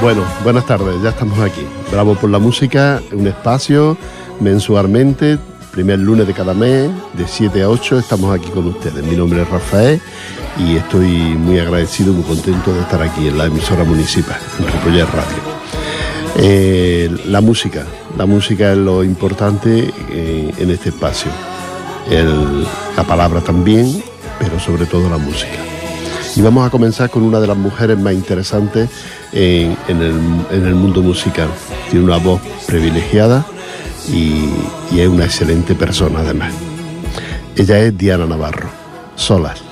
Bueno, buenas tardes, ya estamos aquí. Bravo por la música, un espacio mensualmente, primer lunes de cada mes, de 7 a 8, estamos aquí con ustedes. Mi nombre es Rafael y estoy muy agradecido, muy contento de estar aquí en la emisora municipal, en Ripollet Radio. Eh, la música, la música es lo importante eh, en este espacio. la palabra también, pero sobre todo la música. Y vamos a comenzar con una de las mujeres más interesantes en, el, mundo musical. Tiene una voz privilegiada y, y es una excelente persona además. Ella es Diana Navarro, Solas.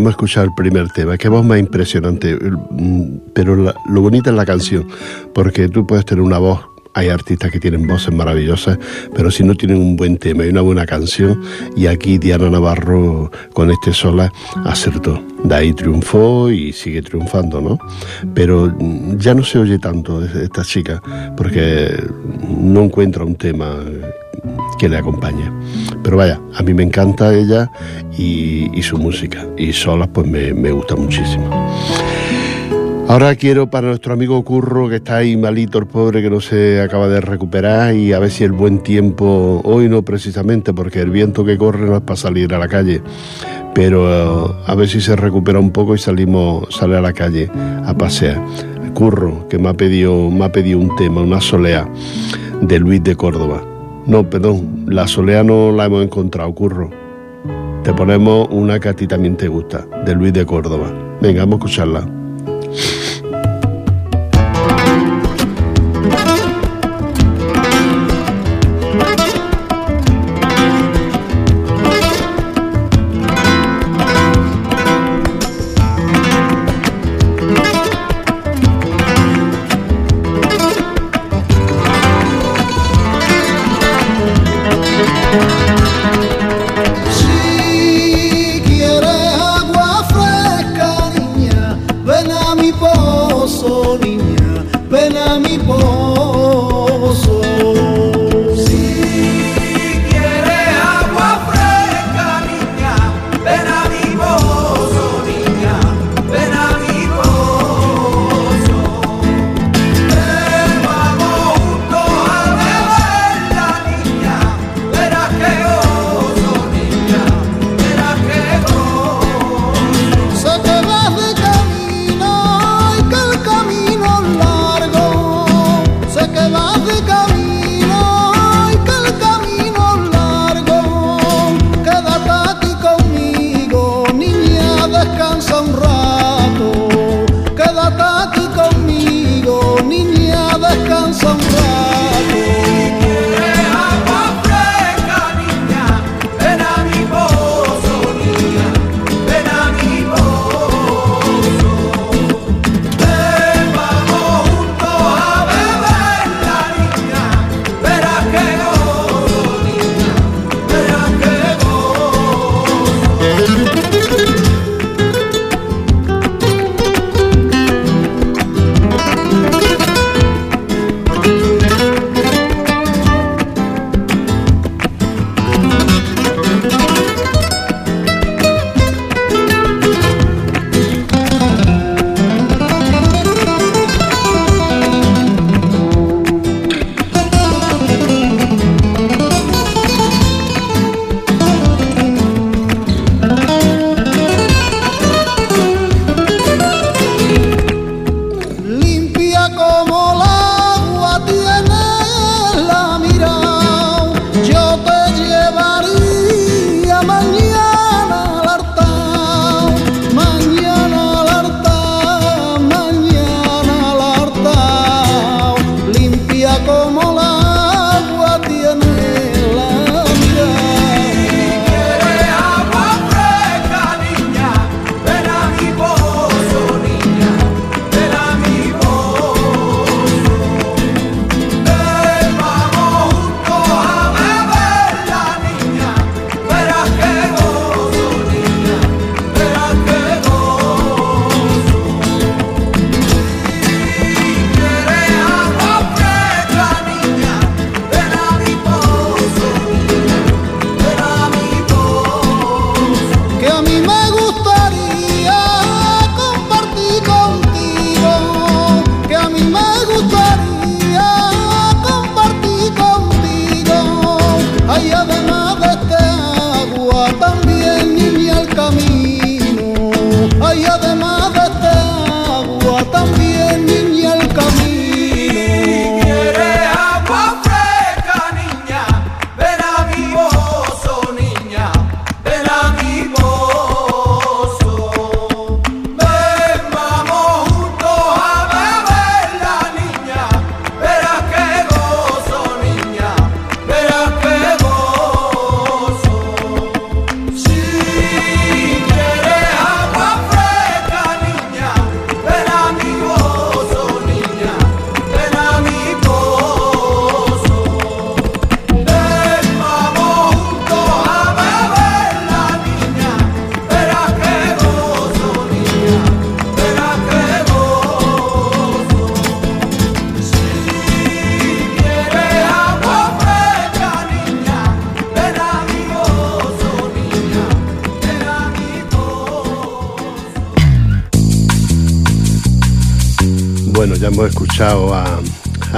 Hemos escuchado el primer tema, qué voz más impresionante, mm, pero lo bonito es la canción, porque tú puedes tener una voz, hay artistas que tienen voces maravillosas, pero si no tienen un buen tema y una buena canción, y aquí Diana Navarro con este sola acertó, de ahí triunfó y sigue triunfando, ¿no? Pero mm, ya no se oye tanto esta chica, porque no encuentra un tema que le acompañe. Pero vaya, a mí me encanta ella y, su música. Y solas pues me, me gusta muchísimo. Ahora quiero para nuestro amigo Curro, que está ahí malito, el pobre, que no se acaba de recuperar, y a ver si el buen tiempo, hoy no precisamente, porque el viento que corre no es para salir a la calle, pero a ver si se recupera un poco y salimos, sale a la calle a pasear. Curro, que me ha pedido, me ha pedido un tema, una solea de Luis de Córdoba. No, perdón, la solea no la hemos encontrado, Curro. Te ponemos una que a ti también te gusta, de Luis de Córdoba. Venga, vamos a escucharla.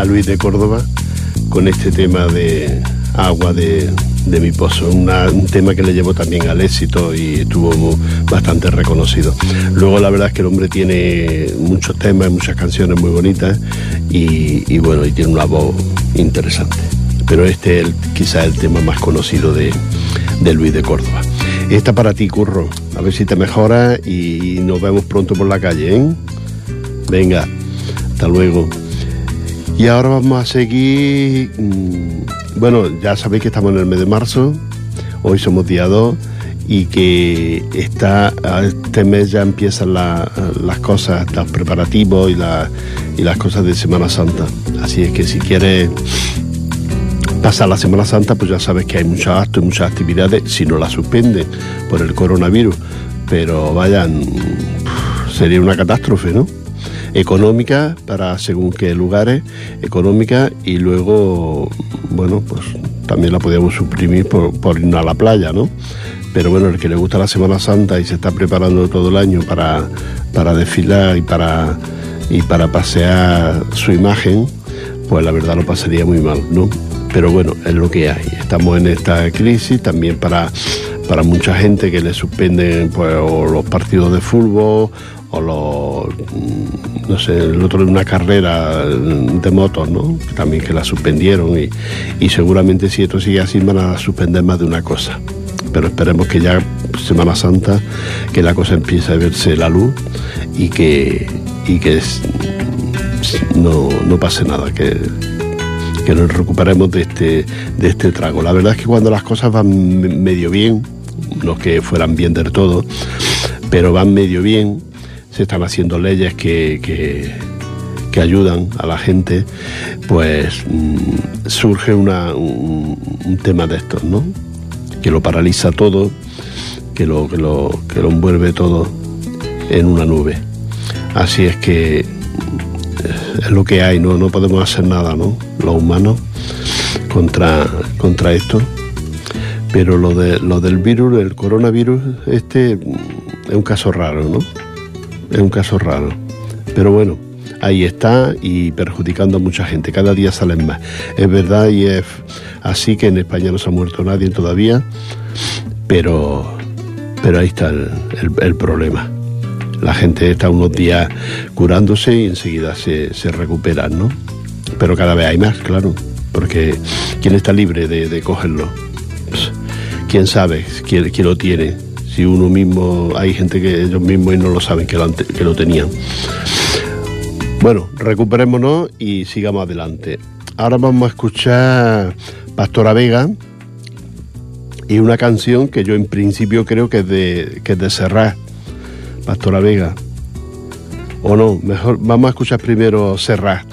Luis de Córdoba con este tema de agua de, mi pozo, un tema que le llevó también al éxito y estuvo bastante reconocido. Luego la verdad es que el hombre tiene muchos temas, muchas canciones muy bonitas y, bueno, y tiene una voz interesante. Pero este es quizás el tema más conocido de, de Luis de Córdoba. Esta para ti, Curro. A ver si te mejora y nos vemos pronto por la calle, ¿eh? Venga, hasta luego. Y ahora vamos a seguir. Mm, bueno, ya sabéis que estamos en el mes de marzo. Hoy somos día 2 y que está, este mes ya empiezan las cosas, los preparativos y, y las cosas de Semana Santa. Así es que si quieres pasar la Semana Santa, pues ya sabes que hay muchos actos y muchas actividades, si no la suspende por el coronavirus. Pero vayan, sería una catástrofe, ¿no? Económica para según qué lugares, económica y luego, bueno, pues también la podíamos suprimir por, irnos a la playa, ¿no? Pero bueno, el que le gusta la Semana Santa y se está preparando todo el año para, para desfilar y para, y para pasear su imagen, pues la verdad lo pasaría muy mal, ¿no? pero bueno, es lo que hay. Estamos en esta crisis también para, para mucha gente que le suspenden pues, los partidos de fútbol o mm, no sé, el otro una carrera de motos, ¿no? También que la suspendieron y, y seguramente si esto sigue así van a suspender más de una cosa. Pero esperemos que ya Semana Santa, que la cosa empiece a verse la luz y que, y que no, no pase nada, que, que nos recuperemos de este, de este trago. La verdad es que cuando las cosas van medio bien, no que fueran bien del todo, pero van medio bien, se están haciendo leyes que, que, ayudan a la gente, pues mm, surge un, tema de estos, ¿no? Que lo paraliza todo, que lo, que lo, que lo envuelve todo en una nube. Así es que es lo que hay, no, no podemos hacer nada, ¿no? Los humanos contra, contra esto. Pero lo, de, lo del virus, el coronavirus, este es un caso raro, ¿no? Es un caso raro. Pero bueno, ahí está y perjudicando a mucha gente. Cada día salen más. Es verdad y es así que en España no se ha muerto nadie todavía, pero, pero ahí está el problema la gente está unos días curándose y enseguida se, se recuperan, ¿no? Pero cada vez hay más, claro, porque ¿quién está libre de, cogerlo? Pues, ¿Quién sabe quién, lo tiene? Si uno mismo, hay gente que ellos mismos y no lo saben que lo, que lo tenían. Bueno, recuperémonos y sigamos adelante. Ahora vamos a escuchar Pastora Vega y una canción que yo en principio creo que es de, que es de Serrat Pastora Vega. O no, mejor vamos a escuchar primero Serrat.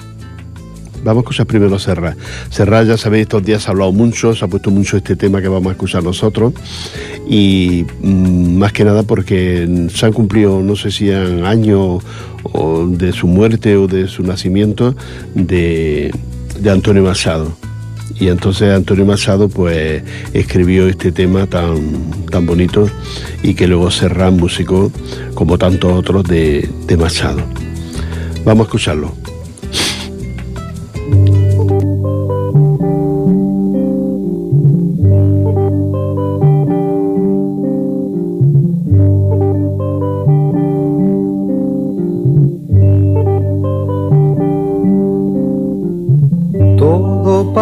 Vamos a escuchar primero Serrat. Serrat, ya sabéis, estos días ha hablado mucho, se ha puesto mucho este tema que vamos a escuchar nosotros. Y mm, más que nada porque se han cumplido, no sé si han años de su muerte o de su nacimiento de, de Antonio Machado y entonces Antonio Machado pues escribió este tema tan, tan bonito y que luego Serrán músico como tantos otros de, de Machado. Vamos a escucharlo.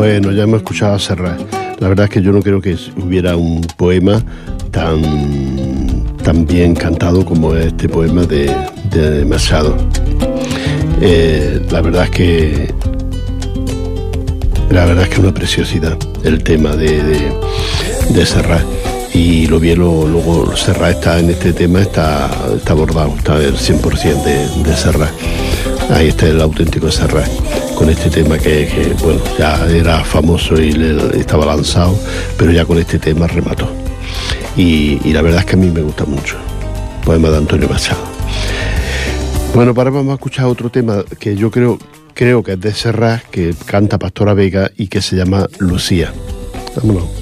Bueno, ya hemos escuchado a Serrat. La verdad es que yo no creo que hubiera un poema tan, tan bien cantado como este poema de, de Machado. Eh, la verdad es que la verdad es que una preciosidad el tema de, de, de Serrat y lo bien luego Serrat está en este tema está, está abordado está el 100% de, de Serrat ahí está el auténtico Serrat con este tema que, bueno, ya era famoso y le, estaba lanzado, pero ya con este tema remató. Y, la verdad es que a mí me gusta mucho. Poema de Antonio Machado. Bueno, para vamos a escuchar otro tema que yo creo, creo que es de Serrat, que canta Pastora Vega y que se llama Lucía. Vámonos.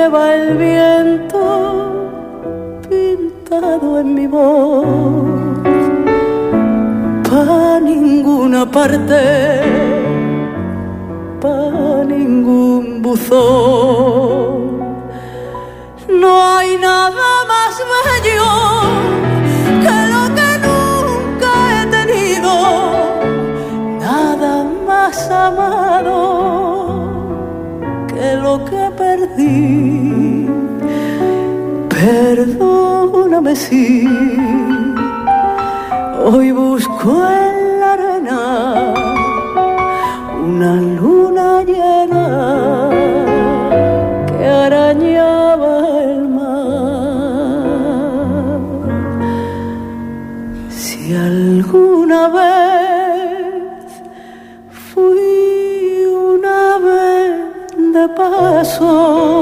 Lleva el viento pintado en mi voz pa' ninguna parte, pa' ningún buzón. No hay nada más bello que Perdóname si Hoy busco soul.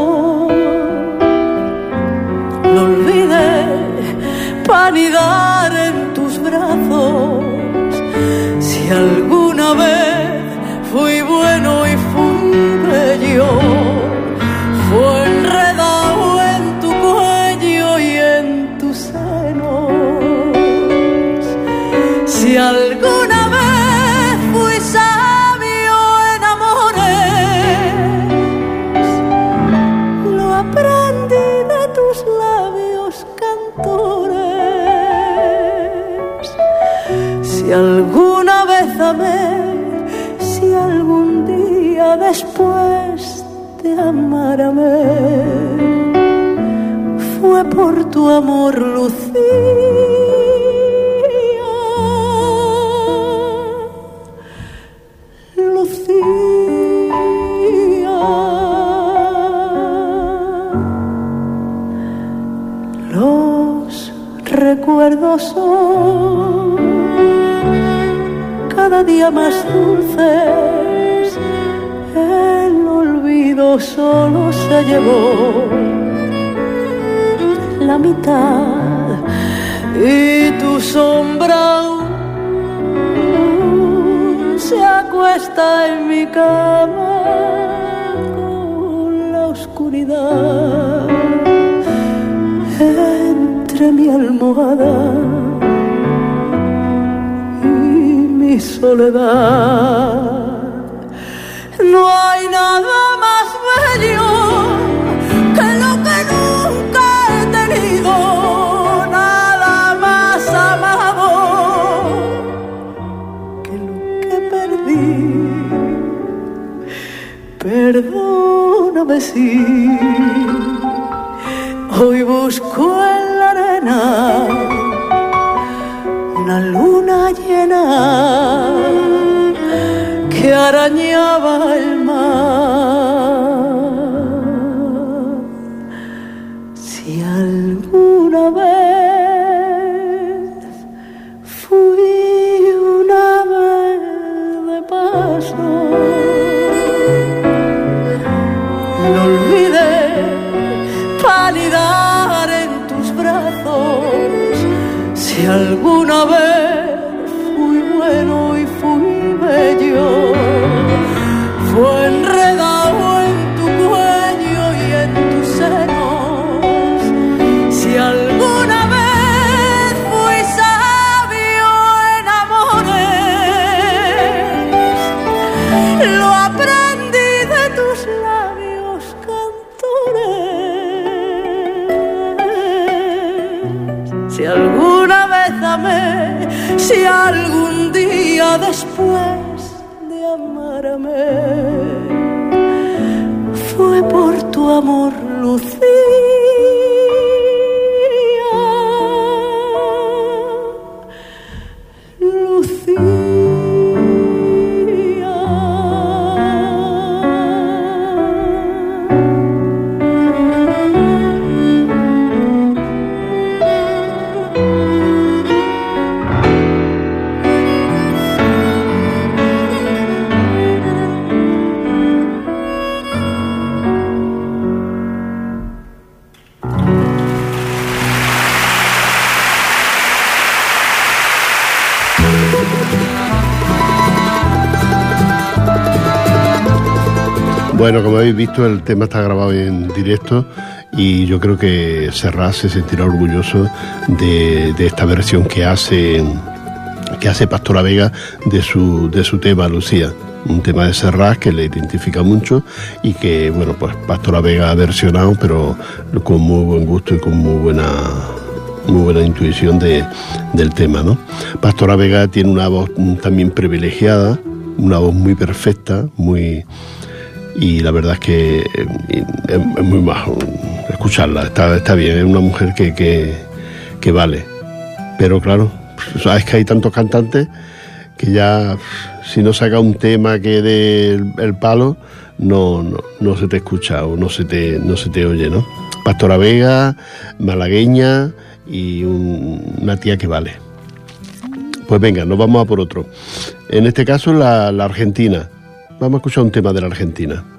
Después de amarme, fue por tu amor, Lucía. recuerdos son cada día más dulces. Olvido solo se llevó la mitad y tu sombra se acuesta en mi cama con la oscuridad entre mi almohada y mi soledad. No hay nada Si hoy busco una luna llena que arañaba Bueno, como habéis visto, el tema está grabado en directo y yo creo que Serrat se sentirá orgulloso de, esta versión que hace que hace Pastora Vega de su, de su tema, Lucía. Un tema de Serrat que le identifica mucho y que, bueno, pues Pastora Vega ha versionado, pero con muy buen gusto y con muy buena muy buena intuición de, del tema, ¿no? Pastora Vega tiene una voz también privilegiada, una voz muy perfecta, muy y la verdad es que eh, es, muy bajo escucharla, está, está bien, es una mujer que, que, vale. Pero claro, sabes que hay tantos cantantes que ya si no saca un tema que dé el, palo, no, no, se te escucha o no se te, no se te oye, ¿no? Pastora Vega, malagueña y una tía que vale. Pues venga, nos vamos a por otro. En este caso la Argentina. Vamos a escuchar un tema de la Argentina.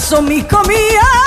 Y amargas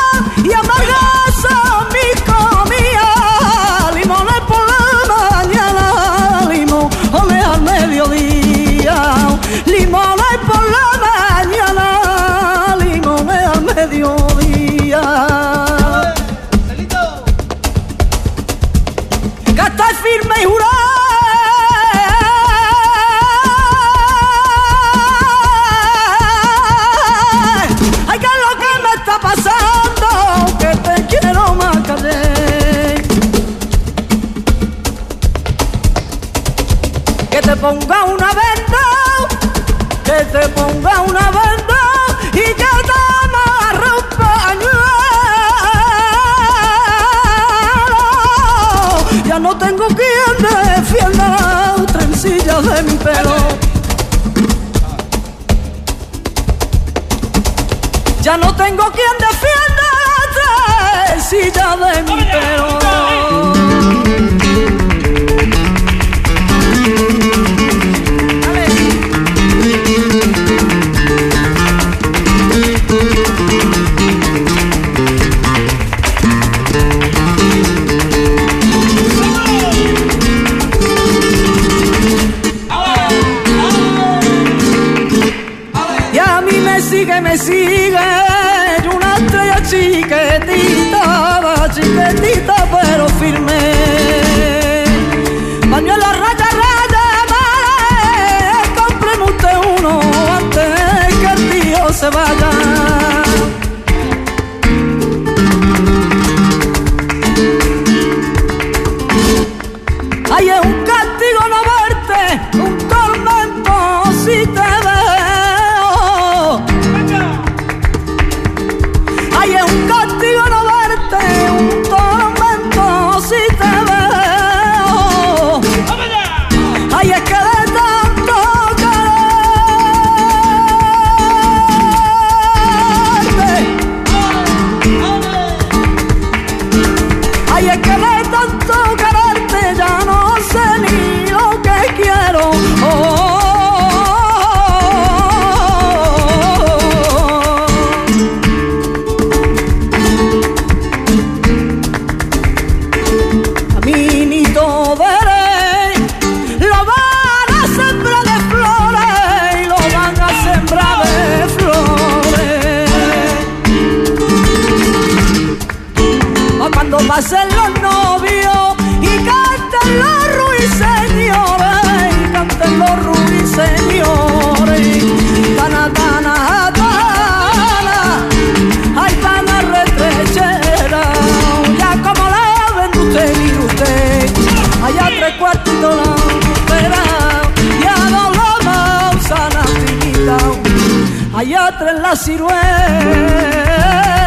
allá tres la ciruela.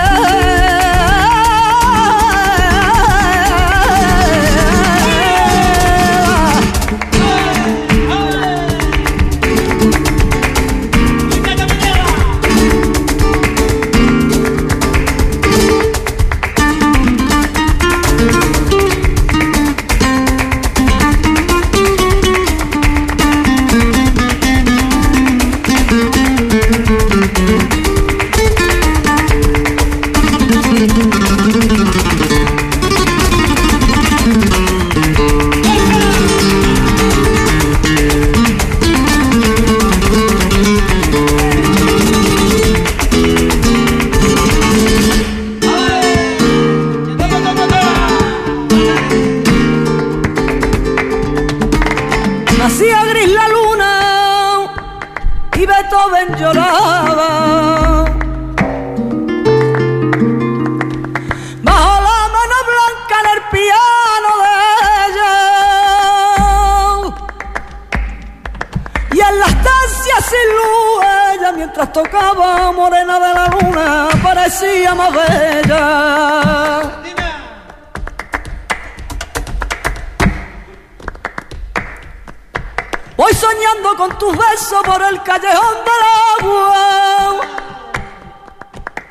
Soñando con tus besos por el callejón del agua.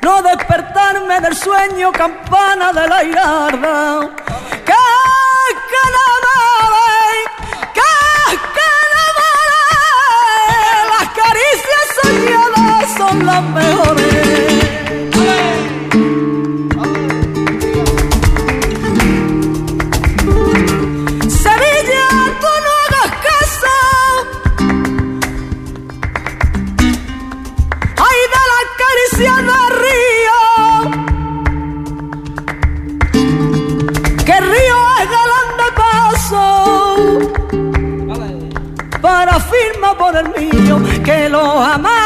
No despertarme del sueño, campana de la irarda. Las caricias soñadas son las mejores. Que los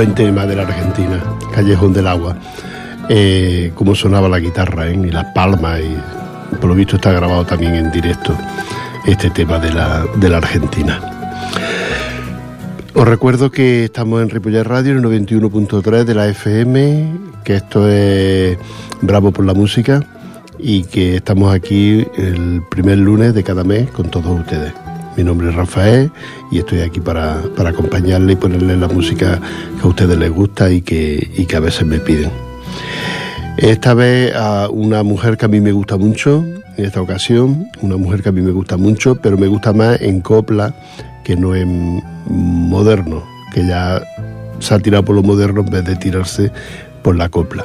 buen tema de la Argentina, Callejón del Agua. Eh, cómo sonaba la guitarra ¿eh? y las palmas, y por lo visto está grabado también en directo este tema de la, de la Argentina. Os recuerdo que estamos en Ripollet Radio, el 91.3 de la FM, que esto es Bravo por la Música y que estamos aquí el primer lunes de cada mes con todos ustedes. Mi nombre es Rafael y estoy aquí para, para acompañarle y ponerle la música que a ustedes les gusta y que, y que a veces me piden. Esta vez a una mujer que a mí me gusta mucho, en esta ocasión, una mujer que a mí me gusta mucho, pero me gusta más en copla que no en moderno, que ya se ha tirado por lo moderno en vez de tirarse por la copla.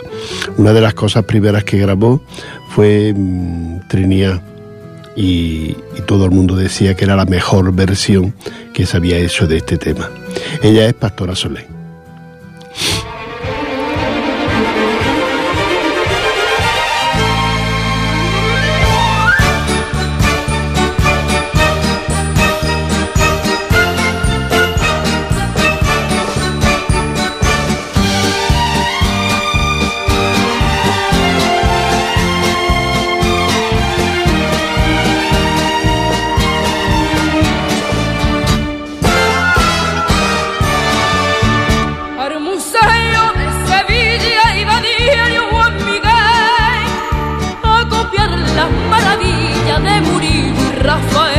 Una de las cosas primeras que grabó fue mm, Trinidad y, todo el mundo decía que era la mejor versión que se había hecho de este tema. Ella es Pastora Soler. Vai.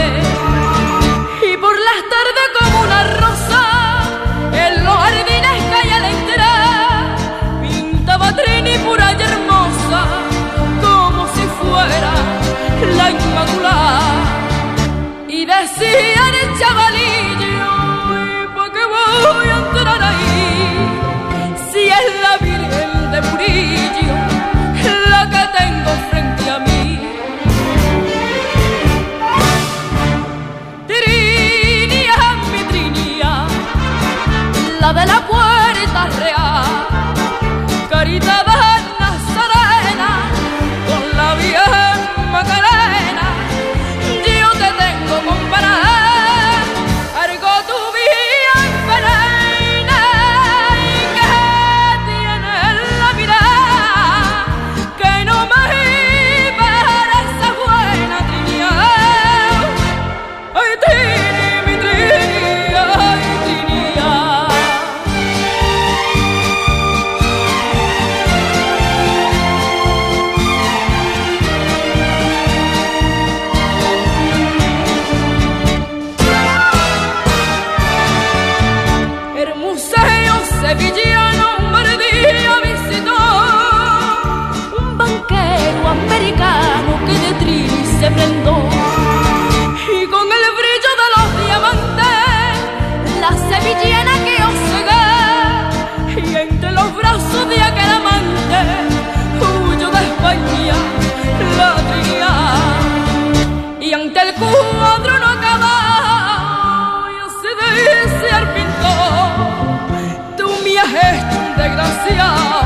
Un desgraciado,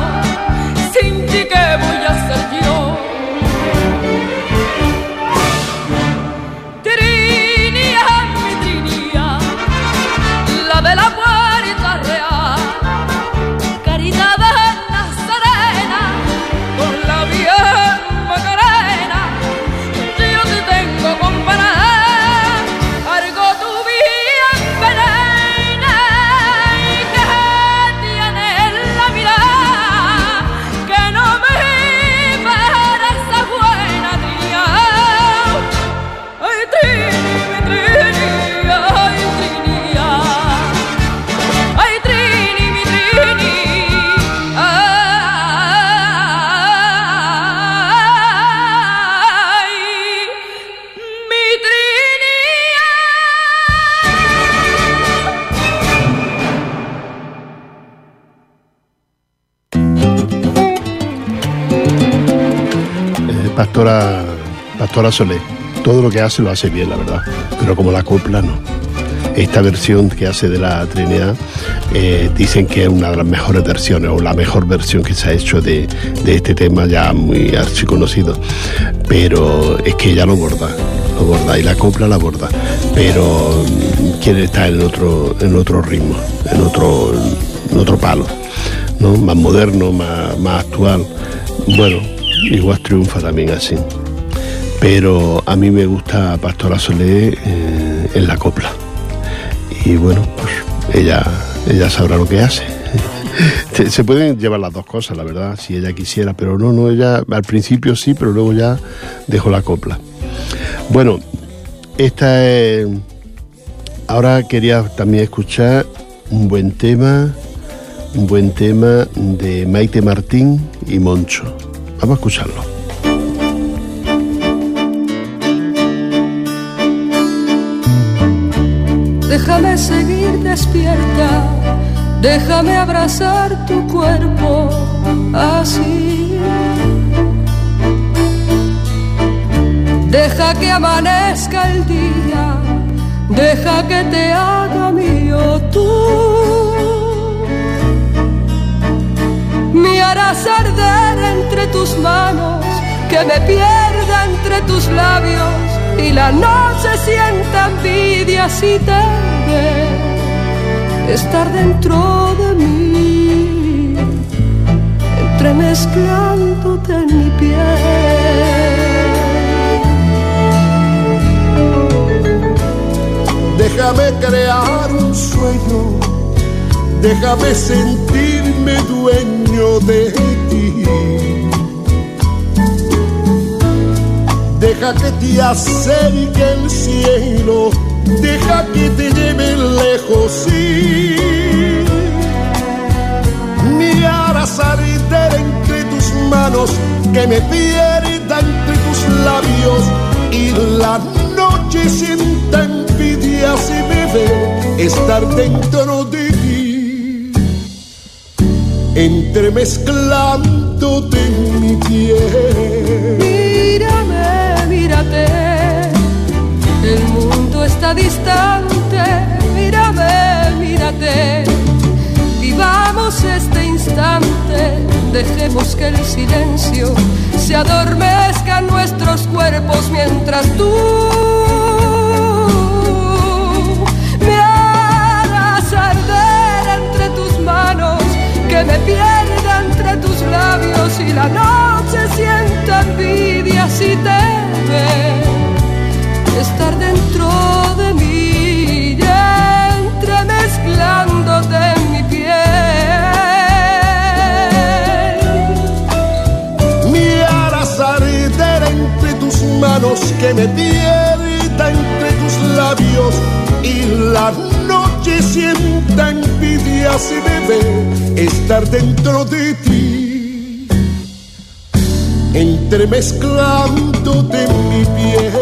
sin ti qué voy Pastora Solé, todo lo que hace lo hace bien, la verdad, pero como la copla no. Esta versión que hace de la Trinidad eh, dicen que es una de las mejores versiones o la mejor versión que se ha hecho de, de este tema ya muy archiconocido. Pero es que ella lo borda, lo borda y la copla la borda. Pero mm, quiere estar en otro, en otro ritmo, en otro, otro palo, ¿no? más moderno, más, más actual. Bueno, igual triunfa también así. Pero a mí me gusta Pastora Solé eh, en la copla. Y bueno, pues ella, ella sabrá lo que hace. Se- pueden llevar las dos cosas, la verdad, si ella quisiera, pero no, no, ella al principio sí, pero luego ya dejó la copla. Bueno, esta es... Ahora quería también escuchar un buen tema, un buen tema de Maite Martín y Moncho. Vamos a escucharlo. Déjame seguir despierta, déjame abrazar tu cuerpo así. Deja que amanezca el día, deja que te haga mío tú. Me harás arder entre tus manos, que me pierda entre tus labios y la noche sienta envidia si te estar dentro de mí, entremezclándote en mi piel. Déjame crear un sueño, déjame sentirme dueño de ti. Deja que te acerque el cielo, deja que te lleve lejos, sí. Que me pierda entre tus labios y la noche sienta envidia si me ve estar dentro de ti, entremezclándote en mi piel. Mírame, mírate, el mundo está distante, instante dejemos que el silencio se adormezca en nuestros cuerpos mientras tú me hagas arder entre tus manos, que me pierda entre tus labios y la noche sienta envidia si te ve estar dentro de mí, entremezclándote tus manos que me pierda entre tus labios y la noche sienta envidia si me ve estar dentro de ti entremezclándote en mi piel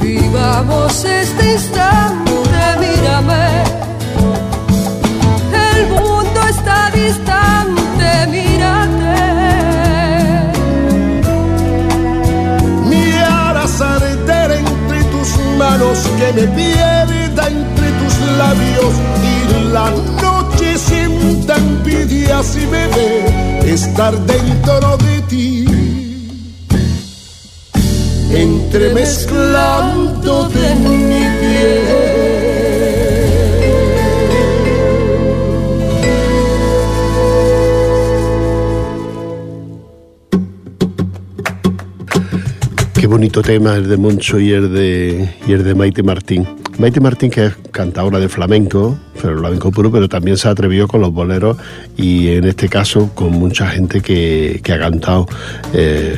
Vivamos este instante, mírame. El mundo está distante, mírate. Manos que me pierda entre tus labios y la noche sienta envidia si me ve estar dentro de ti. Entremezclándote en mi piel bonito tema el de Moncho y el de, Maite Martín. Maite Martín, que es cantadora de flamenco, flamenco puro, pero también se atrevió con los boleros y en este caso con mucha gente que, ha cantado eh,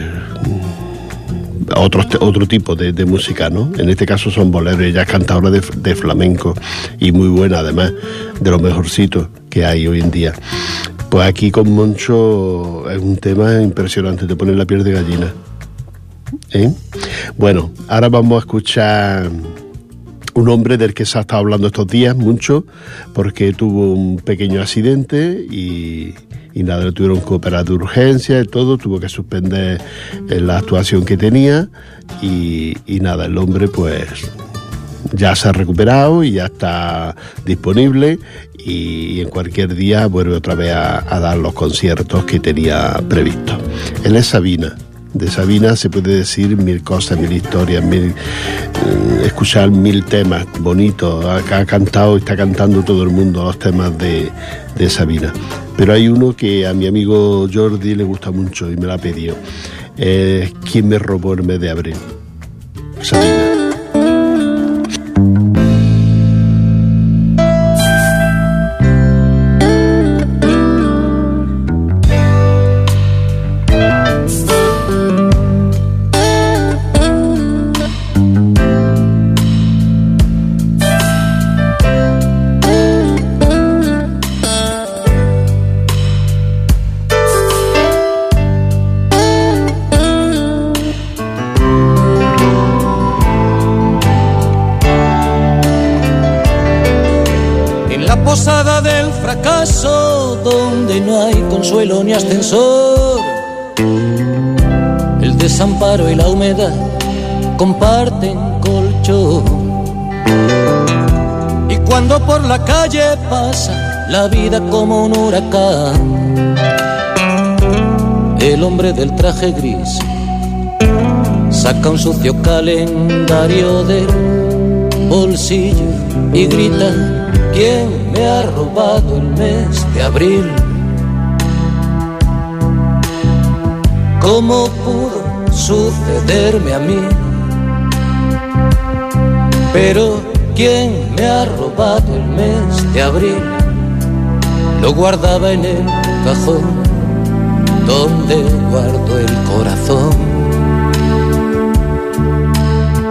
otro, otro tipo de, música, ¿no? En este caso son boleros, ella es cantadora de, de flamenco y muy buena además, de los mejorcitos que hay hoy en día. Pues aquí con Moncho es un tema impresionante, te pone la piel de gallina. ¿Eh? Bueno, ahora vamos a escuchar un hombre del que se ha estado hablando estos días mucho, porque tuvo un pequeño accidente y, nada, le tuvieron que operar de urgencia y todo, tuvo que suspender la actuación que tenía y, y nada, el hombre pues ya se ha recuperado y ya está disponible y en cualquier día vuelve otra vez a, a dar los conciertos que tenía previsto. Él es Sabina de Sabina se puede decir mil cosas, mil historias, mil, eh, escuchar mil temas bonitos. Ha, cantado y está cantando todo el mundo los temas de, de, Sabina. Pero hay uno que a mi amigo Jordi le gusta mucho y me lo ha pedido. ¿Quién me robó el mes de abril? Sabina. Pasa la vida como un huracán, el hombre del traje gris saca un sucio calendario del bolsillo y grita, ¿quién me ha robado el mes de abril? ¿Cómo pudo sucederme a mí? Pero ¿quién me ha robado el mes de abril? Lo guardaba en el cajón donde guardo el corazón.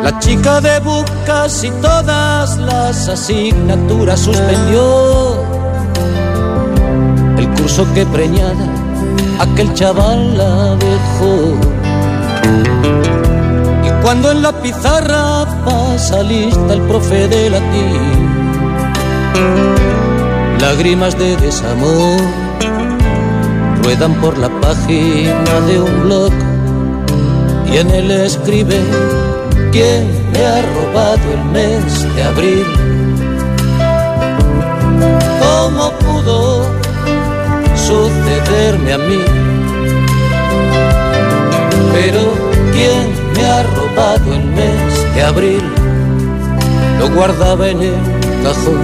La chica de bucas y todas las asignaturas suspendió el curso que preñada aquel chaval la dejó. Cuando en la pizarra pasa lista el profe de latín, lágrimas de desamor ruedan por la página de un blog y en él escribe quién me ha robado el mes de abril. ¿Cómo pudo sucederme a mí. Pero ¿quién me ha robado el mes de abril? Lo guardaba en el cajón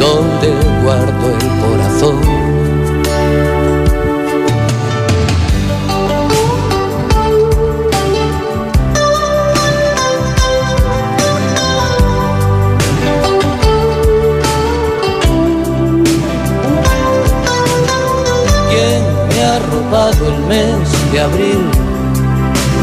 donde guardo el corazón. el mes de abril,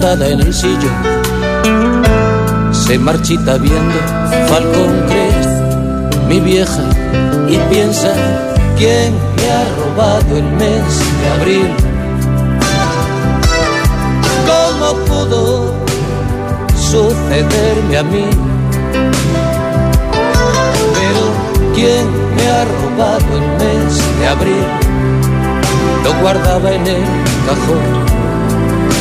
derrotada en el sillón, se marchita viendo Falcon Crest, mi vieja, y piensa quién me ha robado el mes de abril. ¿Cómo pudo sucederme a mí? Pero quién me ha robado el mes de abril, lo guardaba en el cajón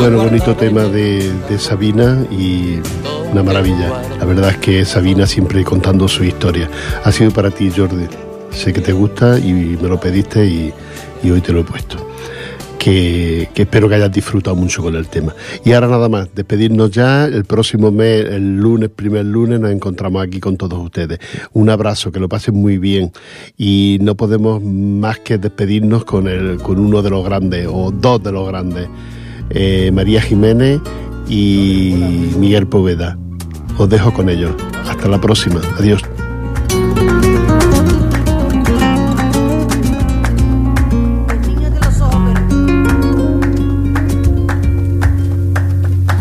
Bueno, bonito tema de, Sabina y una maravilla. La verdad es que Sabina siempre contando su historia. Ha sido para ti, Jordi. Sé que te gusta y me lo pediste y, hoy te lo he puesto. Que, espero que hayas disfrutado mucho con el tema. Y ahora nada más, despedirnos ya. El próximo mes, el lunes, primer lunes, nos encontramos aquí con todos ustedes. Un abrazo, que lo pasen muy bien. Y no podemos más que despedirnos con, el, con uno de los grandes, o dos de los grandes. Eh, María Jiménez y Miguel Poveda. Os dejo con ellos. Hasta la próxima. Adiós.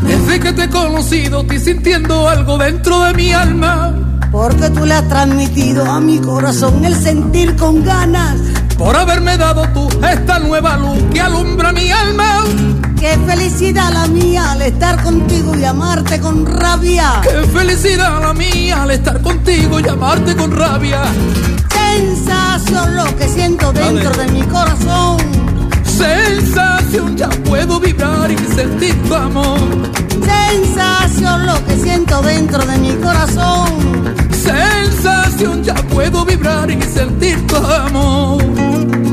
Desde que te he conocido, estoy sintiendo algo dentro de mi alma. Porque tú le has transmitido a mi corazón el sentir con ganas. Por haberme dado tú esta nueva luz que alumbra mi alma. Qué felicidad la mía al estar contigo y amarte con rabia. Qué felicidad la mía al estar contigo y amarte con rabia. Sensación lo que siento dentro de mi corazón. Sensación ya puedo vibrar y sentir tu amor. Sensación lo que siento dentro de mi corazón. Sensación ya puedo vibrar y sentir tu amor.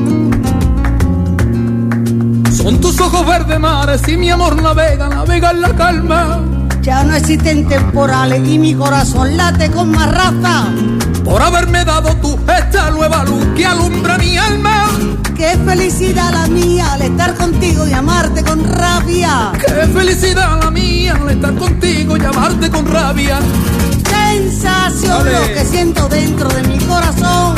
Con tus ojos verdes mares y mi amor navega, navega en la calma. Ya no existen temporales y mi corazón late con más raza. Por haberme dado tú esta nueva luz que alumbra mi alma. Qué felicidad la mía al estar contigo y amarte con rabia. Qué felicidad la mía al estar contigo y amarte con rabia. Sensación lo que siento dentro de mi corazón.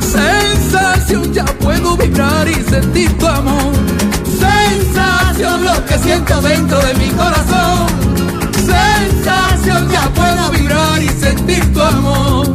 Sensación ya puedo vibrar y sentir tu amor sensación lo que siento dentro de mi corazón. Sensación ya puedo vibrar y sentir tu amor.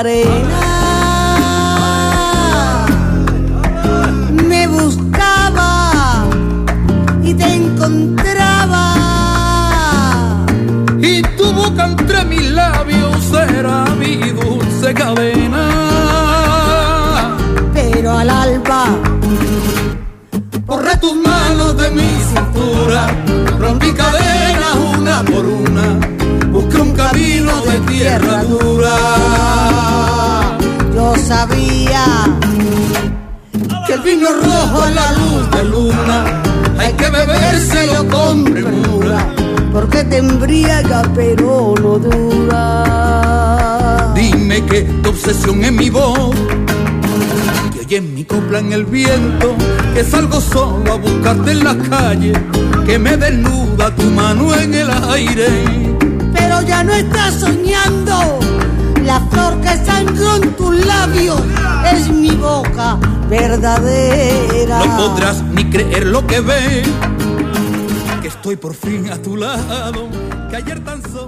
Arena. Me buscaba y te encontraba. Y tu boca entre mis labios era mi dulce cadena. Pero al alba Corre tus manos de mi cintura, rompí cadenas una por una, busqué un camino de tierra dura. Sabía Que el vino rojo a la luz de luna, hay que bebérselo con premura. porque te embriaga pero no dura. Dime que tu obsesión es mi voz, que oye mi copla en el viento, que salgo solo a buscarte en la calle, que me desnuda tu mano en el aire. Pero ya no estás soñando. La flor que sangró en tus labios es mi boca verdadera. No podrás ni creer lo que ves, que estoy por fin a tu lado, que ayer tan solo